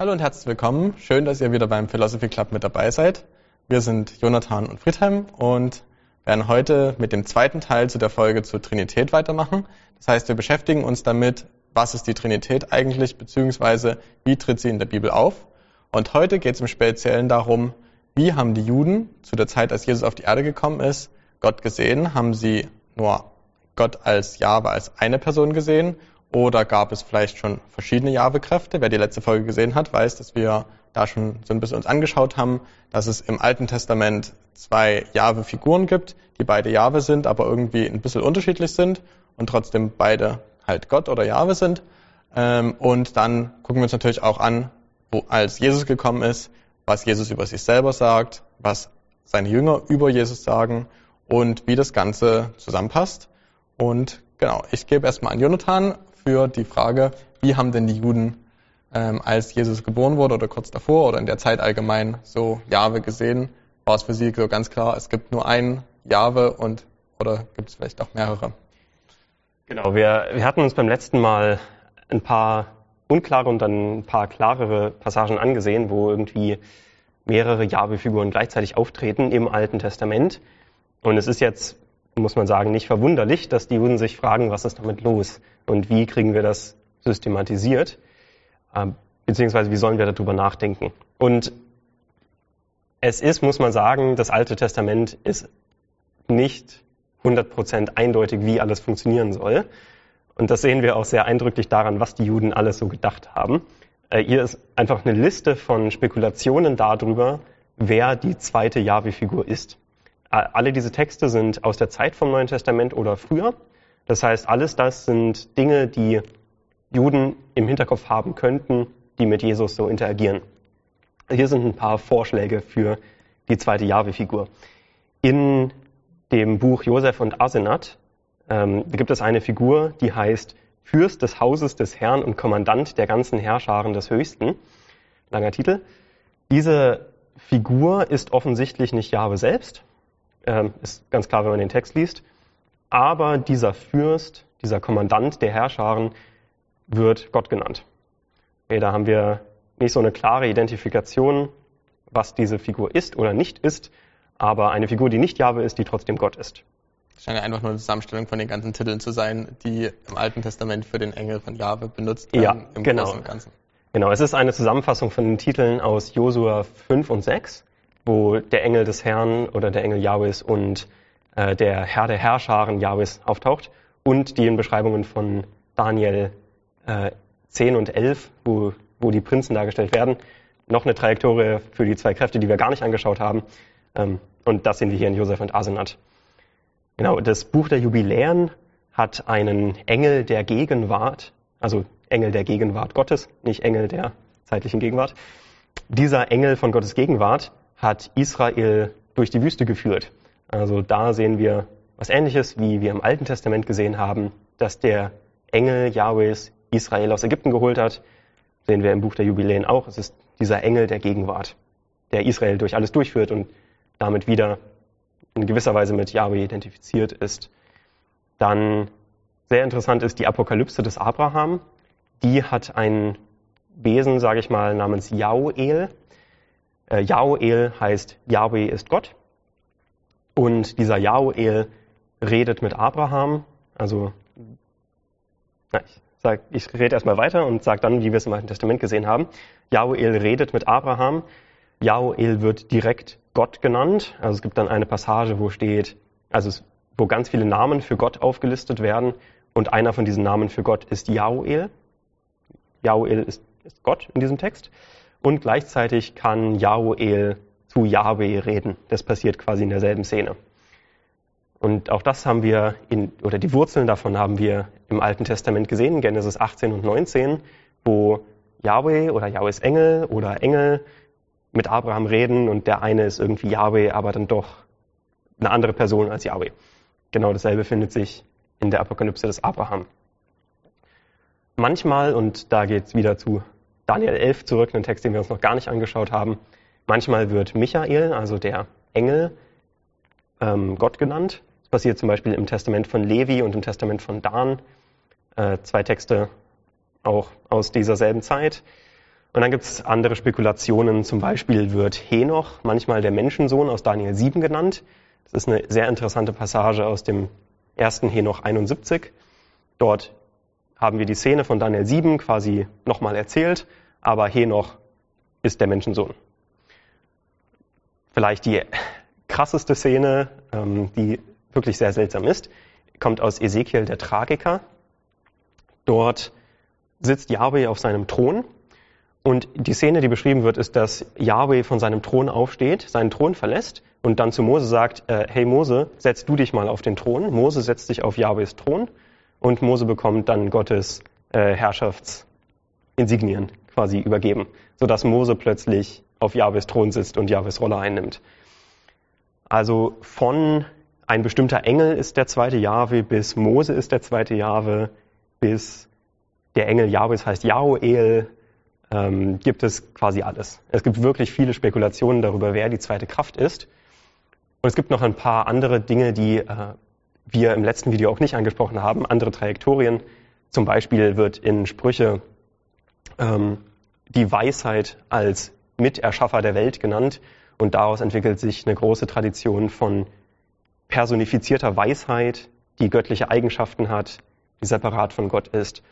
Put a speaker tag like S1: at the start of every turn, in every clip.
S1: Hallo und herzlich willkommen. Schön, dass ihr wieder beim Philosophy Club mit dabei seid. Wir sind Jonathan und Friedhelm und werden heute mit dem zweiten Teil zu der Folge zur Trinität weitermachen. Das heißt, wir beschäftigen uns damit, was ist die Trinität eigentlich, beziehungsweise wie tritt sie in der Bibel auf. Und heute geht es im Speziellen darum, wie haben die Juden zu der Zeit, als Jesus auf die Erde gekommen ist, Gott gesehen? Haben sie nur Gott als Jahwe, als eine Person gesehen oder gab es vielleicht schon verschiedene Jahwe-Kräfte? Wer die letzte Folge gesehen hat, weiß, dass wir da schon so ein bisschen uns angeschaut haben, dass es im Alten Testament zwei Jahwe-Figuren gibt, die beide Jahwe sind, aber irgendwie ein bisschen unterschiedlich sind und trotzdem beide halt Gott oder Jahwe sind. Ähm, und dann gucken wir uns natürlich auch an, wo, als Jesus gekommen ist, was Jesus über sich selber sagt, was seine Jünger über Jesus sagen und wie das Ganze zusammenpasst. Und genau, ich gebe erstmal an Jonathan für die Frage, wie haben denn die Juden, ähm, als Jesus geboren wurde oder kurz davor oder in der Zeit allgemein so Jahwe gesehen? War es für sie so ganz klar, es gibt nur einen Jahwe und oder gibt es vielleicht auch mehrere?
S2: Genau, wir, wir hatten uns beim letzten Mal ein paar unklare und dann ein paar klarere Passagen angesehen, wo irgendwie mehrere Jahwe-Figuren gleichzeitig auftreten im Alten Testament. Und es ist jetzt muss man sagen, nicht verwunderlich, dass die Juden sich fragen, was ist damit los und wie kriegen wir das systematisiert, ähm, beziehungsweise wie sollen wir darüber nachdenken. Und es ist, muss man sagen, das Alte Testament ist nicht 100% eindeutig, wie alles funktionieren soll. Und das sehen wir auch sehr eindrücklich daran, was die Juden alles so gedacht haben. Äh, hier ist einfach eine Liste von Spekulationen darüber, wer die zweite Jahwe-Figur ist. Alle diese Texte sind aus der Zeit vom Neuen Testament oder früher. Das heißt, alles das sind Dinge, die Juden im Hinterkopf haben könnten, die mit Jesus so interagieren. Hier sind ein paar Vorschläge für die zweite Jahwe-Figur. In dem Buch Josef und Asenat ähm, gibt es eine Figur, die heißt Fürst des Hauses des Herrn und Kommandant der ganzen Herrscharen des Höchsten. Langer Titel. Diese Figur ist offensichtlich nicht Jahwe selbst, ähm, ist ganz klar, wenn man den Text liest. Aber dieser Fürst, dieser Kommandant der Herrscharen wird Gott genannt. Okay, da haben wir nicht so eine klare Identifikation, was diese Figur ist oder nicht ist, aber eine Figur, die nicht Jahwe ist, die trotzdem Gott ist.
S1: Das scheint ja einfach nur eine Zusammenstellung von den ganzen Titeln zu sein, die im Alten Testament für den Engel von Jahwe benutzt werden.
S2: Ja, im genau. Großen und Ganzen. Genau, es ist eine Zusammenfassung von den Titeln aus Josua 5 und 6 wo der Engel des Herrn oder der Engel Jahwes und äh, der Herr der Herrscharen Jahwes auftaucht und die in Beschreibungen von Daniel äh, 10 und 11, wo, wo die Prinzen dargestellt werden, noch eine Trajektorie für die zwei Kräfte, die wir gar nicht angeschaut haben. Ähm, und das sehen wir hier in Josef und Asenat. Genau, das Buch der Jubiläen hat einen Engel der Gegenwart, also Engel der Gegenwart Gottes, nicht Engel der zeitlichen Gegenwart. Dieser Engel von Gottes Gegenwart hat Israel durch die Wüste geführt. Also da sehen wir was Ähnliches, wie wir im Alten Testament gesehen haben, dass der Engel Jahwes Israel aus Ägypten geholt hat. Sehen wir im Buch der Jubiläen auch. Es ist dieser Engel der Gegenwart, der Israel durch alles durchführt und damit wieder in gewisser Weise mit Yahweh identifiziert ist. Dann sehr interessant ist die Apokalypse des Abraham. Die hat ein Wesen, sage ich mal, namens Jauel. Äh, Jaoel heißt Yahweh ist Gott. Und dieser Jaoel redet mit Abraham. Also, na, ich, sag, ich rede erstmal weiter und sage dann, wie wir es im Alten Testament gesehen haben. Jaoel redet mit Abraham. Jaoel wird direkt Gott genannt. Also es gibt dann eine Passage, wo steht, also es, wo ganz viele Namen für Gott aufgelistet werden. Und einer von diesen Namen für Gott ist Jaoel. Jaoel ist, ist Gott in diesem Text und gleichzeitig kann Jaoel zu Yahweh reden. Das passiert quasi in derselben Szene. Und auch das haben wir in, oder die Wurzeln davon haben wir im Alten Testament gesehen, Genesis 18 und 19, wo Yahweh oder Yahwehs Engel oder Engel mit Abraham reden und der eine ist irgendwie Yahweh, aber dann doch eine andere Person als Yahweh. Genau dasselbe findet sich in der Apokalypse des Abraham. Manchmal, und da geht es wieder zu Daniel 11 zurück, einen Text, den wir uns noch gar nicht angeschaut haben. Manchmal wird Michael, also der Engel, ähm, Gott genannt. Das passiert zum Beispiel im Testament von Levi und im Testament von Dan. Äh, zwei Texte auch aus dieser selben Zeit. Und dann gibt es andere Spekulationen, zum Beispiel wird Henoch manchmal der Menschensohn aus Daniel 7 genannt. Das ist eine sehr interessante Passage aus dem ersten Henoch 71. Dort haben wir die Szene von Daniel 7 quasi nochmal erzählt, aber Henoch ist der Menschensohn. Vielleicht die krasseste Szene, ähm, die wirklich sehr seltsam ist, kommt aus Ezekiel der Tragiker. Dort sitzt Yahweh auf seinem Thron und die Szene, die beschrieben wird, ist, dass Yahweh von seinem Thron aufsteht, seinen Thron verlässt und dann zu Mose sagt, äh, hey Mose, setz du dich mal auf den Thron. Mose setzt sich auf Yahwehs Thron und Mose bekommt dann Gottes äh, Herrschaftsinsignien quasi übergeben, sodass Mose plötzlich auf Jahwes Thron sitzt und Jahwes Rolle einnimmt. Also von ein bestimmter Engel ist der zweite Jahwe bis Mose ist der zweite Jahwe bis der Engel Jahwes heißt Jahoel, ähm, gibt es quasi alles. Es gibt wirklich viele Spekulationen darüber, wer die zweite Kraft ist. Und es gibt noch ein paar andere Dinge, die äh, wir im letzten Video auch nicht angesprochen haben, andere Trajektorien. Zum Beispiel wird in Sprüche ähm, die Weisheit als Miterschaffer der Welt genannt und daraus entwickelt sich eine große Tradition von personifizierter Weisheit, die göttliche Eigenschaften hat, die separat von Gott ist.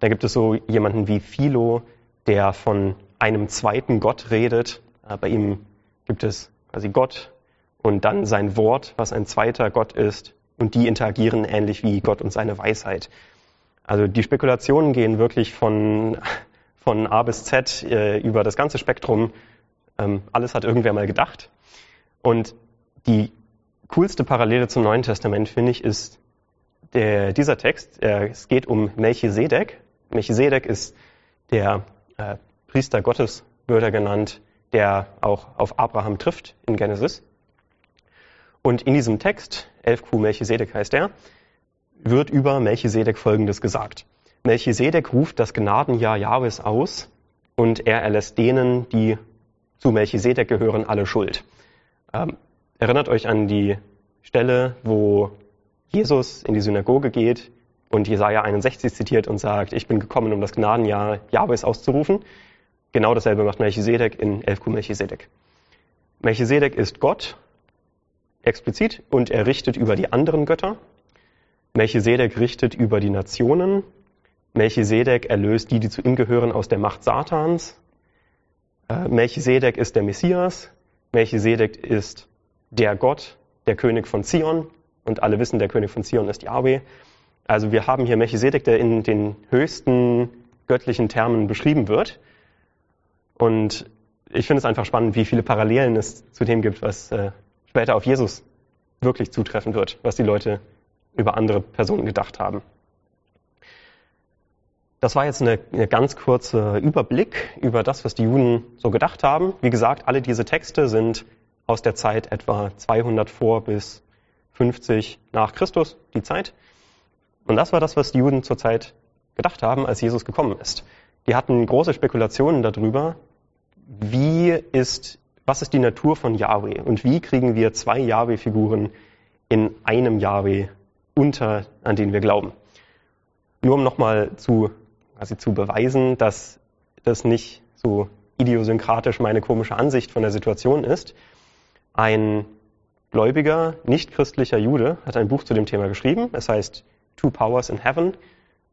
S2: Da gibt es so jemanden wie Philo, der von einem zweiten Gott redet. Äh, bei ihm gibt es quasi Gott und dann sein Wort, was ein zweiter Gott ist und die interagieren ähnlich wie Gott und seine Weisheit. Also die Spekulationen gehen wirklich von, von A bis Z äh, über das ganze Spektrum. Ähm, alles hat irgendwer mal gedacht. Und die coolste Parallele zum Neuen Testament, finde ich, ist der, dieser Text. Äh, es geht um Melchisedek. Melchisedek ist der äh, Priester Gottes, wird er genannt, der auch auf Abraham trifft in Genesis. Und in diesem Text, 11q Melchisedek heißt er, wird über Melchisedek Folgendes gesagt. Melchisedek ruft das Gnadenjahr Jahwes aus und er erlässt denen, die zu Melchisedek gehören, alle Schuld. Ähm, erinnert euch an die Stelle, wo Jesus in die Synagoge geht und Jesaja 61 zitiert und sagt, ich bin gekommen, um das Gnadenjahr Jahwes auszurufen. Genau dasselbe macht Melchisedek in 11q Melchisedek. Melchisedek ist Gott explizit und er richtet über die anderen Götter. Melchisedek richtet über die Nationen. Melchisedek erlöst die, die zu ihm gehören, aus der Macht Satans. Äh, Melchisedek ist der Messias. Melchisedek ist der Gott, der König von Zion. Und alle wissen, der König von Zion ist Yahweh. Also wir haben hier Melchisedek, der in den höchsten göttlichen Termen beschrieben wird. Und ich finde es einfach spannend, wie viele Parallelen es zu dem gibt, was äh, später auf Jesus wirklich zutreffen wird, was die Leute über andere Personen gedacht haben. Das war jetzt eine, eine ganz kurze Überblick über das, was die Juden so gedacht haben. Wie gesagt, alle diese Texte sind aus der Zeit etwa 200 vor bis 50 nach Christus, die Zeit. Und das war das, was die Juden zur Zeit gedacht haben, als Jesus gekommen ist. Die hatten große Spekulationen darüber, wie ist was ist die Natur von Yahweh und wie kriegen wir zwei Yahweh-Figuren in einem Yahweh unter, an den wir glauben. Nur um nochmal zu, also zu beweisen, dass das nicht so idiosynkratisch meine komische Ansicht von der Situation ist. Ein gläubiger, nicht christlicher Jude hat ein Buch zu dem Thema geschrieben. Es heißt Two Powers in Heaven.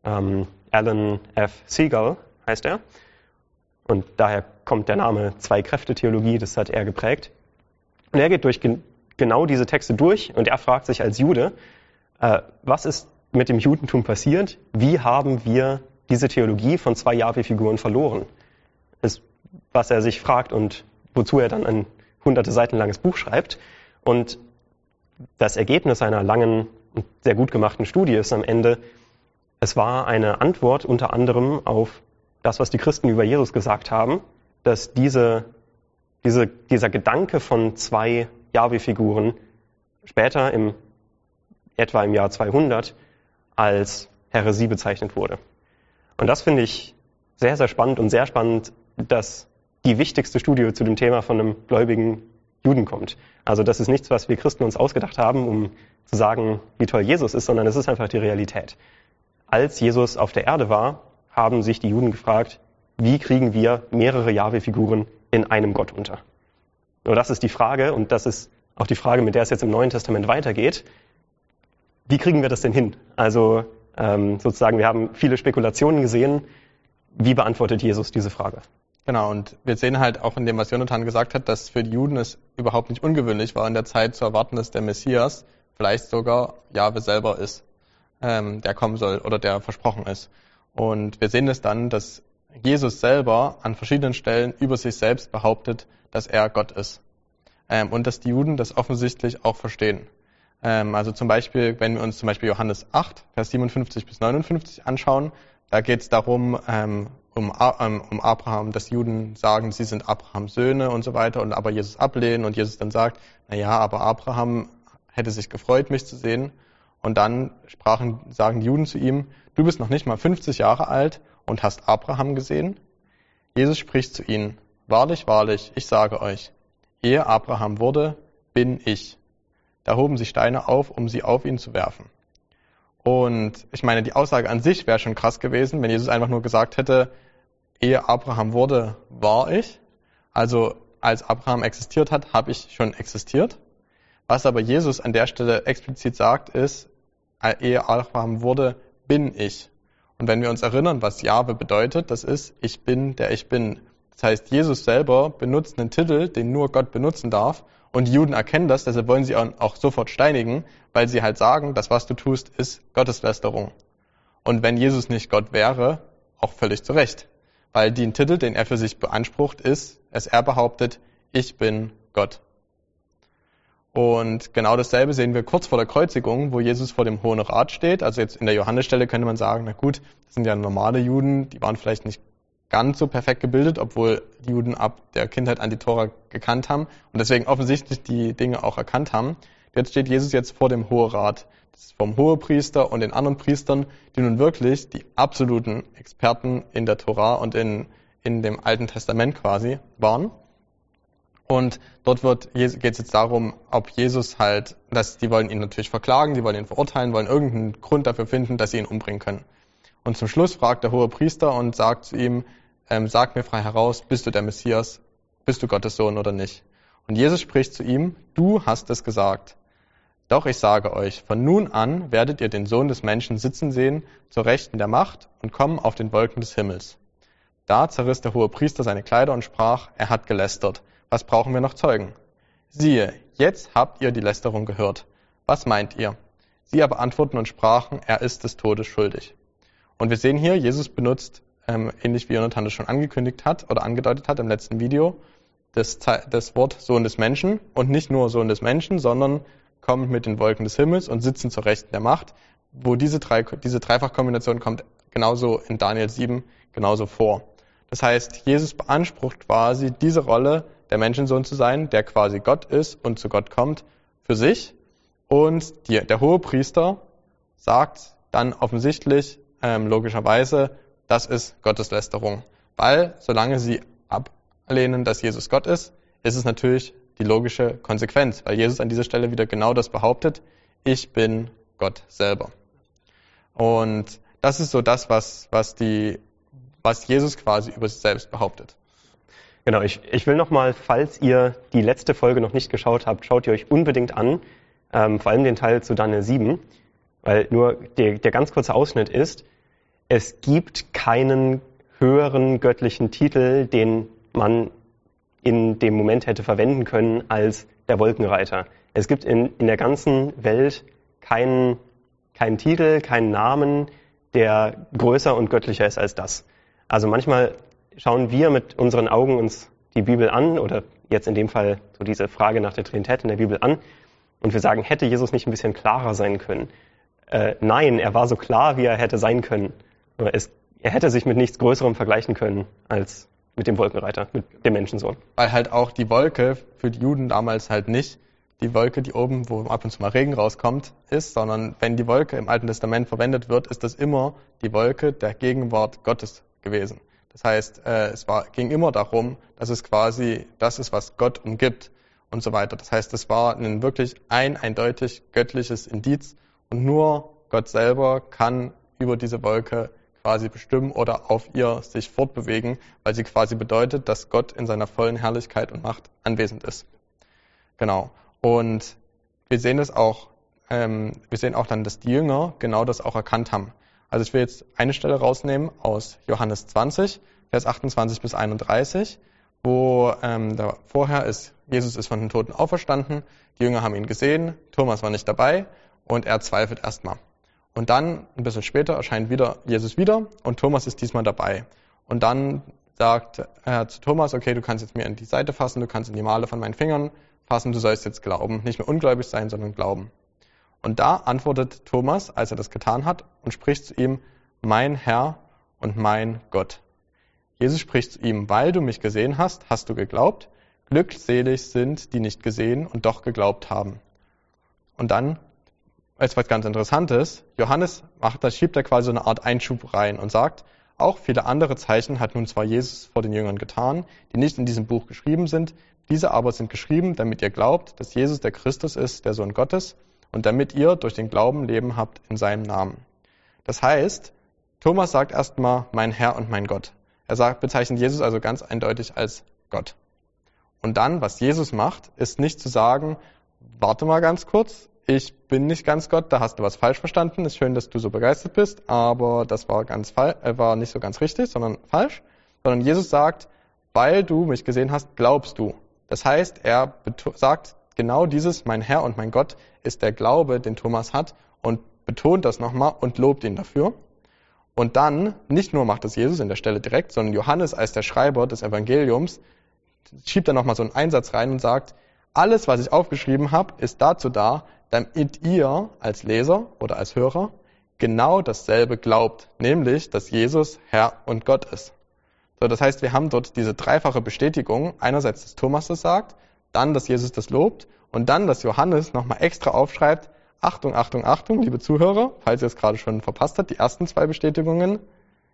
S2: Ähm, Alan F. Siegel heißt er. Und daher kommt der Name Zwei-Kräfte-Theologie, das hat er geprägt. Und er geht durch gen genau diese Texte durch und er fragt sich als Jude, äh, was ist mit dem Judentum passiert? Wie haben wir diese Theologie von zwei Jahwe-Figuren verloren? Ist, was er sich fragt und wozu er dann ein hunderte Seiten langes Buch schreibt. Und das Ergebnis einer langen und sehr gut gemachten Studie ist am Ende, es war eine Antwort unter anderem auf das, was die Christen über Jesus gesagt haben, dass diese, diese, dieser Gedanke von zwei Yahweh-Figuren später im, etwa im Jahr 200 als Heresie bezeichnet wurde. Und das finde ich sehr, sehr spannend und sehr spannend, dass die wichtigste Studie zu dem Thema von einem gläubigen Juden kommt. Also das ist nichts, was wir Christen uns ausgedacht haben, um zu sagen, wie toll Jesus ist, sondern es ist einfach die Realität. Als Jesus auf der Erde war, haben sich die Juden gefragt, wie kriegen wir mehrere Jahwe-Figuren in einem Gott unter? Nur das ist die Frage und das ist auch die Frage, mit der es jetzt im Neuen Testament weitergeht. Wie kriegen wir das denn hin? Also ähm, sozusagen, wir haben viele Spekulationen gesehen. Wie beantwortet Jesus diese Frage?
S1: Genau, und wir sehen halt auch in dem, was Jonathan gesagt hat, dass für die Juden es überhaupt nicht ungewöhnlich war, in der Zeit zu erwarten, dass der Messias vielleicht sogar Jahwe selber ist, ähm, der kommen soll oder der versprochen ist. Und wir sehen es dann, dass Jesus selber an verschiedenen Stellen über sich selbst behauptet, dass er Gott ist. Ähm, und dass die Juden das offensichtlich auch verstehen. Ähm, also zum Beispiel, wenn wir uns zum Beispiel Johannes 8, Vers 57 bis 59 anschauen, da geht es darum, ähm, um, ähm, um Abraham, dass Juden sagen, sie sind Abrahams Söhne und so weiter und aber Jesus ablehnen und Jesus dann sagt, na ja, aber Abraham hätte sich gefreut, mich zu sehen. Und dann sprachen, sagen die Juden zu ihm, du bist noch nicht mal 50 Jahre alt und hast Abraham gesehen? Jesus spricht zu ihnen, wahrlich, wahrlich, ich sage euch, ehe Abraham wurde, bin ich. Da hoben sie Steine auf, um sie auf ihn zu werfen. Und ich meine, die Aussage an sich wäre schon krass gewesen, wenn Jesus einfach nur gesagt hätte, ehe Abraham wurde, war ich. Also als Abraham existiert hat, habe ich schon existiert. Was aber Jesus an der Stelle explizit sagt, ist, ehe Abraham wurde, bin ich. Und wenn wir uns erinnern, was Jahwe bedeutet, das ist, ich bin, der ich bin. Das heißt, Jesus selber benutzt einen Titel, den nur Gott benutzen darf. Und die Juden erkennen das, deshalb wollen sie auch sofort steinigen, weil sie halt sagen, das, was du tust, ist Gotteslästerung. Und wenn Jesus nicht Gott wäre, auch völlig zu Recht. Weil den Titel, den er für sich beansprucht, ist, dass er behauptet, ich bin Gott. Und genau dasselbe sehen wir kurz vor der Kreuzigung, wo Jesus vor dem Hohen Rat steht. Also jetzt in der Johannesstelle könnte man sagen, na gut, das sind ja normale Juden, die waren vielleicht nicht ganz so perfekt gebildet, obwohl die Juden ab der Kindheit an die Tora gekannt haben und deswegen offensichtlich die Dinge auch erkannt haben. Jetzt steht Jesus jetzt vor dem Hohen Rat. Das ist vom Hohepriester und den anderen Priestern, die nun wirklich die absoluten Experten in der Tora und in, in dem Alten Testament quasi waren. Und dort geht es jetzt darum, ob Jesus halt, dass die wollen ihn natürlich verklagen, die wollen ihn verurteilen, wollen irgendeinen Grund dafür finden, dass sie ihn umbringen können. Und zum Schluss fragt der hohe Priester und sagt zu ihm, ähm, sag mir frei heraus, bist du der Messias, bist du Gottes Sohn oder nicht? Und Jesus spricht zu ihm, du hast es gesagt. Doch ich sage euch, von nun an werdet ihr den Sohn des Menschen sitzen sehen, zur Rechten der Macht und kommen auf den Wolken des Himmels. Da zerriss der hohe Priester seine Kleider und sprach, er hat gelästert. Was brauchen wir noch Zeugen? Siehe, jetzt habt ihr die Lästerung gehört. Was meint ihr? Sie aber antworten und sprachen, er ist des Todes schuldig. Und wir sehen hier, Jesus benutzt, ähm, ähnlich wie Jonathan das schon angekündigt hat oder angedeutet hat im letzten Video, das, das Wort Sohn des Menschen und nicht nur Sohn des Menschen, sondern kommt mit den Wolken des Himmels und sitzen zur Rechten der Macht, wo diese, drei, diese Dreifachkombination kommt genauso in Daniel 7 genauso vor. Das heißt, Jesus beansprucht quasi diese Rolle der Menschensohn zu sein, der quasi Gott ist und zu Gott kommt, für sich. Und die, der hohe Priester sagt dann offensichtlich, ähm, logischerweise, das ist Gotteslästerung. Weil, solange sie ablehnen, dass Jesus Gott ist, ist es natürlich die logische Konsequenz, weil Jesus an dieser Stelle wieder genau das behauptet, ich bin Gott selber. Und das ist so das, was, was, die, was Jesus quasi über sich selbst behauptet.
S2: Genau, ich, ich will nochmal, falls ihr die letzte Folge noch nicht geschaut habt, schaut ihr euch unbedingt an, ähm, vor allem den Teil zu Daniel 7, weil nur der, der ganz kurze Ausschnitt ist, es gibt keinen höheren göttlichen Titel, den man in dem Moment hätte verwenden können als der Wolkenreiter. Es gibt in, in der ganzen Welt keinen, keinen Titel, keinen Namen, der größer und göttlicher ist als das. Also manchmal schauen wir mit unseren Augen uns die Bibel an oder jetzt in dem Fall so diese Frage nach der Trinität in der Bibel an und wir sagen, hätte Jesus nicht ein bisschen klarer sein können? Äh, nein, er war so klar, wie er hätte sein können. Es, er hätte sich mit nichts Größerem vergleichen können als mit dem Wolkenreiter, mit dem Menschensohn.
S1: Weil halt auch die Wolke für die Juden damals halt nicht die Wolke, die oben, wo ab und zu mal Regen rauskommt, ist, sondern wenn die Wolke im Alten Testament verwendet wird, ist das immer die Wolke der Gegenwart Gottes gewesen. Das heißt, äh, es war, ging immer darum, dass es quasi das ist, was Gott umgibt und so weiter. Das heißt, es war ein wirklich ein eindeutig göttliches Indiz und nur Gott selber kann über diese Wolke quasi bestimmen oder auf ihr sich fortbewegen, weil sie quasi bedeutet, dass Gott in seiner vollen Herrlichkeit und Macht anwesend ist. Genau. Und wir sehen es auch, ähm, wir sehen auch dann, dass die Jünger genau das auch erkannt haben. Also ich will jetzt eine Stelle rausnehmen aus Johannes 20, Vers 28 bis 31, wo ähm, da vorher ist, Jesus ist von den Toten auferstanden, die Jünger haben ihn gesehen, Thomas war nicht dabei und er zweifelt erstmal. Und dann, ein bisschen später, erscheint wieder Jesus wieder und Thomas ist diesmal dabei. Und dann sagt er zu Thomas, okay, du kannst jetzt mir in die Seite fassen, du kannst in die Male von meinen Fingern fassen, du sollst jetzt glauben. Nicht mehr ungläubig sein, sondern glauben. Und da antwortet Thomas, als er das getan hat, und spricht zu ihm, mein Herr und mein Gott. Jesus spricht zu ihm, weil du mich gesehen hast, hast du geglaubt. Glückselig sind, die nicht gesehen und doch geglaubt haben. Und dann als was ganz Interessantes, Johannes macht, da schiebt er quasi so eine Art Einschub rein und sagt, auch viele andere Zeichen hat nun zwar Jesus vor den Jüngern getan, die nicht in diesem Buch geschrieben sind, diese aber sind geschrieben, damit ihr glaubt, dass Jesus der Christus ist, der Sohn Gottes, und damit ihr durch den Glauben Leben habt in seinem Namen. Das heißt, Thomas sagt erstmal mein Herr und mein Gott. Er sagt, bezeichnet Jesus also ganz eindeutig als Gott. Und dann, was Jesus macht, ist nicht zu sagen, warte mal ganz kurz, ich bin nicht ganz Gott, da hast du was falsch verstanden. Ist schön, dass du so begeistert bist, aber das war ganz äh, war nicht so ganz richtig, sondern falsch. Sondern Jesus sagt, weil du mich gesehen hast, glaubst du. Das heißt, er sagt genau dieses, mein Herr und mein Gott, ist der Glaube, den Thomas hat und betont das nochmal und lobt ihn dafür. Und dann, nicht nur macht das Jesus in der Stelle direkt, sondern Johannes als der Schreiber des Evangeliums schiebt da nochmal so einen Einsatz rein und sagt, alles, was ich aufgeschrieben habe, ist dazu da, damit ihr als Leser oder als Hörer genau dasselbe glaubt, nämlich, dass Jesus Herr und Gott ist. So, das heißt, wir haben dort diese dreifache Bestätigung. Einerseits, dass Thomas das sagt, dann, dass Jesus das lobt und dann, dass Johannes nochmal extra aufschreibt, Achtung, Achtung, Achtung, liebe Zuhörer, falls ihr es gerade schon verpasst habt, die ersten zwei Bestätigungen,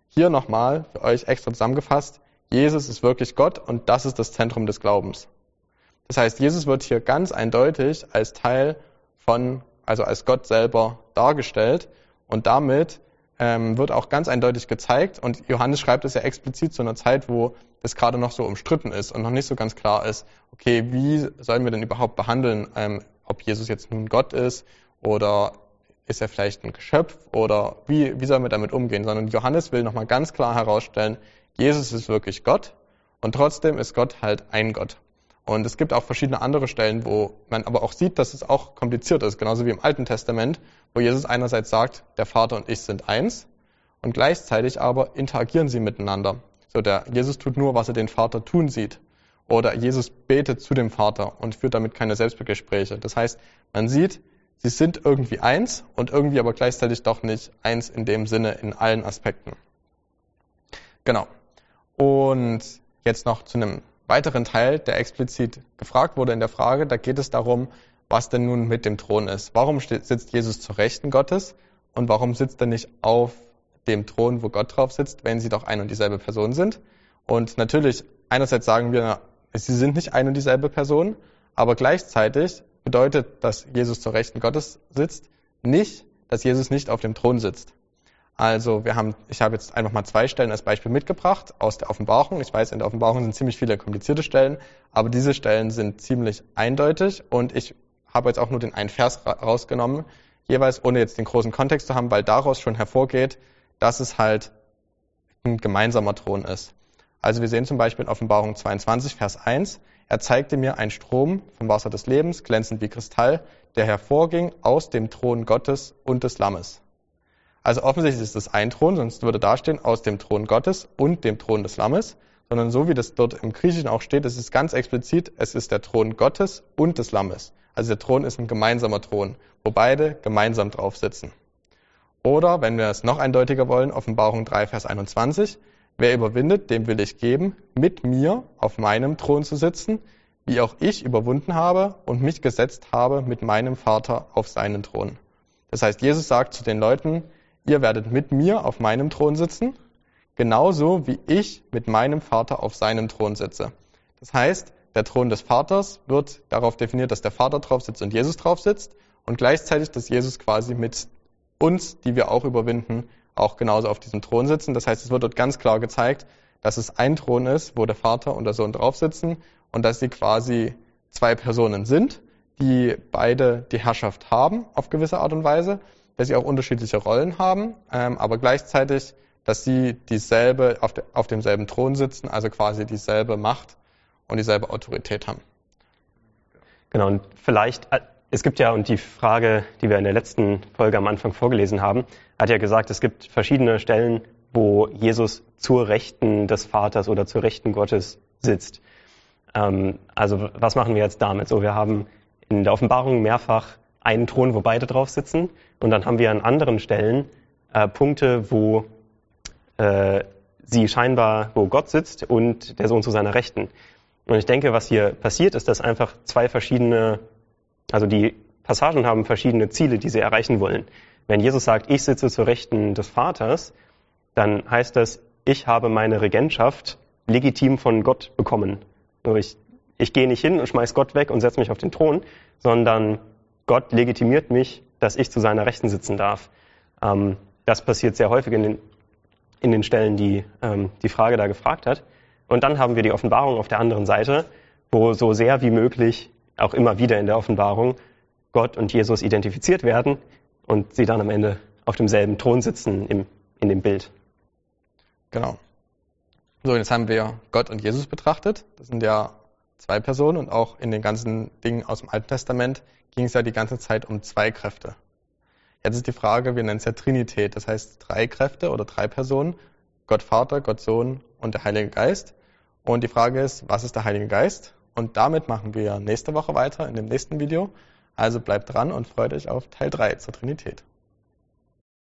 S1: hier nochmal für euch extra zusammengefasst, Jesus ist wirklich Gott und das ist das Zentrum des Glaubens. Das heißt, Jesus wird hier ganz eindeutig als Teil von, also als Gott selber dargestellt. Und damit ähm, wird auch ganz eindeutig gezeigt, und Johannes schreibt es ja explizit zu einer Zeit, wo das gerade noch so umstritten ist und noch nicht so ganz klar ist, okay, wie sollen wir denn überhaupt behandeln, ähm, ob Jesus jetzt nun Gott ist oder ist er vielleicht ein Geschöpf oder wie, wie sollen wir damit umgehen, sondern Johannes will nochmal ganz klar herausstellen, Jesus ist wirklich Gott und trotzdem ist Gott halt ein Gott. Und es gibt auch verschiedene andere Stellen, wo man aber auch sieht, dass es auch kompliziert ist, genauso wie im Alten Testament, wo Jesus einerseits sagt, der Vater und ich sind eins, und gleichzeitig aber interagieren sie miteinander. So der Jesus tut nur, was er den Vater tun sieht. Oder Jesus betet zu dem Vater und führt damit keine Selbstbegespräche. Das heißt, man sieht, sie sind irgendwie eins und irgendwie aber gleichzeitig doch nicht eins in dem Sinne in allen Aspekten. Genau. Und jetzt noch zu einem weiteren Teil, der explizit gefragt wurde in der Frage. Da geht es darum, was denn nun mit dem Thron ist. Warum sitzt Jesus zur Rechten Gottes und warum sitzt er nicht auf dem Thron, wo Gott drauf sitzt, wenn sie doch ein und dieselbe Person sind? Und natürlich, einerseits sagen wir, sie sind nicht ein und dieselbe Person, aber gleichzeitig bedeutet, dass Jesus zur Rechten Gottes sitzt, nicht, dass Jesus nicht auf dem Thron sitzt. Also wir haben, ich habe jetzt einfach mal zwei Stellen als Beispiel mitgebracht aus der Offenbarung. Ich weiß, in der Offenbarung sind ziemlich viele komplizierte Stellen, aber diese Stellen sind ziemlich eindeutig und ich habe jetzt auch nur den einen Vers rausgenommen, jeweils ohne jetzt den großen Kontext zu haben, weil daraus schon hervorgeht, dass es halt ein gemeinsamer Thron ist. Also wir sehen zum Beispiel in Offenbarung 22, Vers 1, er zeigte mir einen Strom vom Wasser des Lebens, glänzend wie Kristall, der hervorging aus dem Thron Gottes und des Lammes. Also offensichtlich ist es ein Thron, sonst würde da stehen aus dem Thron Gottes und dem Thron des Lammes, sondern so wie das dort im Griechischen auch steht, es ist ganz explizit, es ist der Thron Gottes und des Lammes. Also der Thron ist ein gemeinsamer Thron, wo beide gemeinsam drauf sitzen. Oder, wenn wir es noch eindeutiger wollen, Offenbarung 3, Vers 21, wer überwindet, dem will ich geben, mit mir auf meinem Thron zu sitzen, wie auch ich überwunden habe und mich gesetzt habe mit meinem Vater auf seinen Thron. Das heißt, Jesus sagt zu den Leuten, ihr werdet mit mir auf meinem Thron sitzen, genauso wie ich mit meinem Vater auf seinem Thron sitze. Das heißt, der Thron des Vaters wird darauf definiert, dass der Vater drauf sitzt und Jesus drauf sitzt und gleichzeitig, dass Jesus quasi mit uns, die wir auch überwinden, auch genauso auf diesem Thron sitzen. Das heißt, es wird dort ganz klar gezeigt, dass es ein Thron ist, wo der Vater und der Sohn drauf sitzen und dass sie quasi zwei Personen sind, die beide die Herrschaft haben auf gewisse Art und Weise, dass sie auch unterschiedliche Rollen haben, ähm, aber gleichzeitig, dass sie dieselbe auf, de, auf demselben Thron sitzen, also quasi dieselbe Macht und dieselbe Autorität haben.
S2: Genau, und vielleicht, äh, es gibt ja, und die Frage, die wir in der letzten Folge am Anfang vorgelesen haben, hat ja gesagt, es gibt verschiedene Stellen, wo Jesus zur Rechten des Vaters oder zur Rechten Gottes sitzt. Ähm, also was machen wir jetzt damit? So, wir haben in der Offenbarung mehrfach einen Thron, wo beide drauf sitzen, und dann haben wir an anderen Stellen äh, Punkte, wo äh, sie scheinbar, wo Gott sitzt und der Sohn zu seiner Rechten. Und ich denke, was hier passiert, ist, dass einfach zwei verschiedene, also die Passagen haben verschiedene Ziele, die sie erreichen wollen. Wenn Jesus sagt, ich sitze zur Rechten des Vaters, dann heißt das, ich habe meine Regentschaft legitim von Gott bekommen. Ich, ich gehe nicht hin und schmeiß Gott weg und setze mich auf den Thron, sondern Gott legitimiert mich, dass ich zu seiner Rechten sitzen darf. Ähm, das passiert sehr häufig in den, in den Stellen, die ähm, die Frage da gefragt hat. Und dann haben wir die Offenbarung auf der anderen Seite, wo so sehr wie möglich, auch immer wieder in der Offenbarung, Gott und Jesus identifiziert werden und sie dann am Ende auf demselben Thron sitzen im, in dem Bild.
S1: Genau. So, jetzt haben wir Gott und Jesus betrachtet. Das sind ja zwei Personen und auch in den ganzen Dingen aus dem Alten Testament ging es ja die ganze Zeit um zwei Kräfte. Jetzt ist die Frage, wir nennen es ja Trinität, das heißt drei Kräfte oder drei Personen, Gott Vater, Gott Sohn und der Heilige Geist. Und die Frage ist, was ist der Heilige Geist? Und damit machen wir nächste Woche weiter in dem nächsten Video. Also bleibt dran und freut euch auf Teil 3 zur Trinität.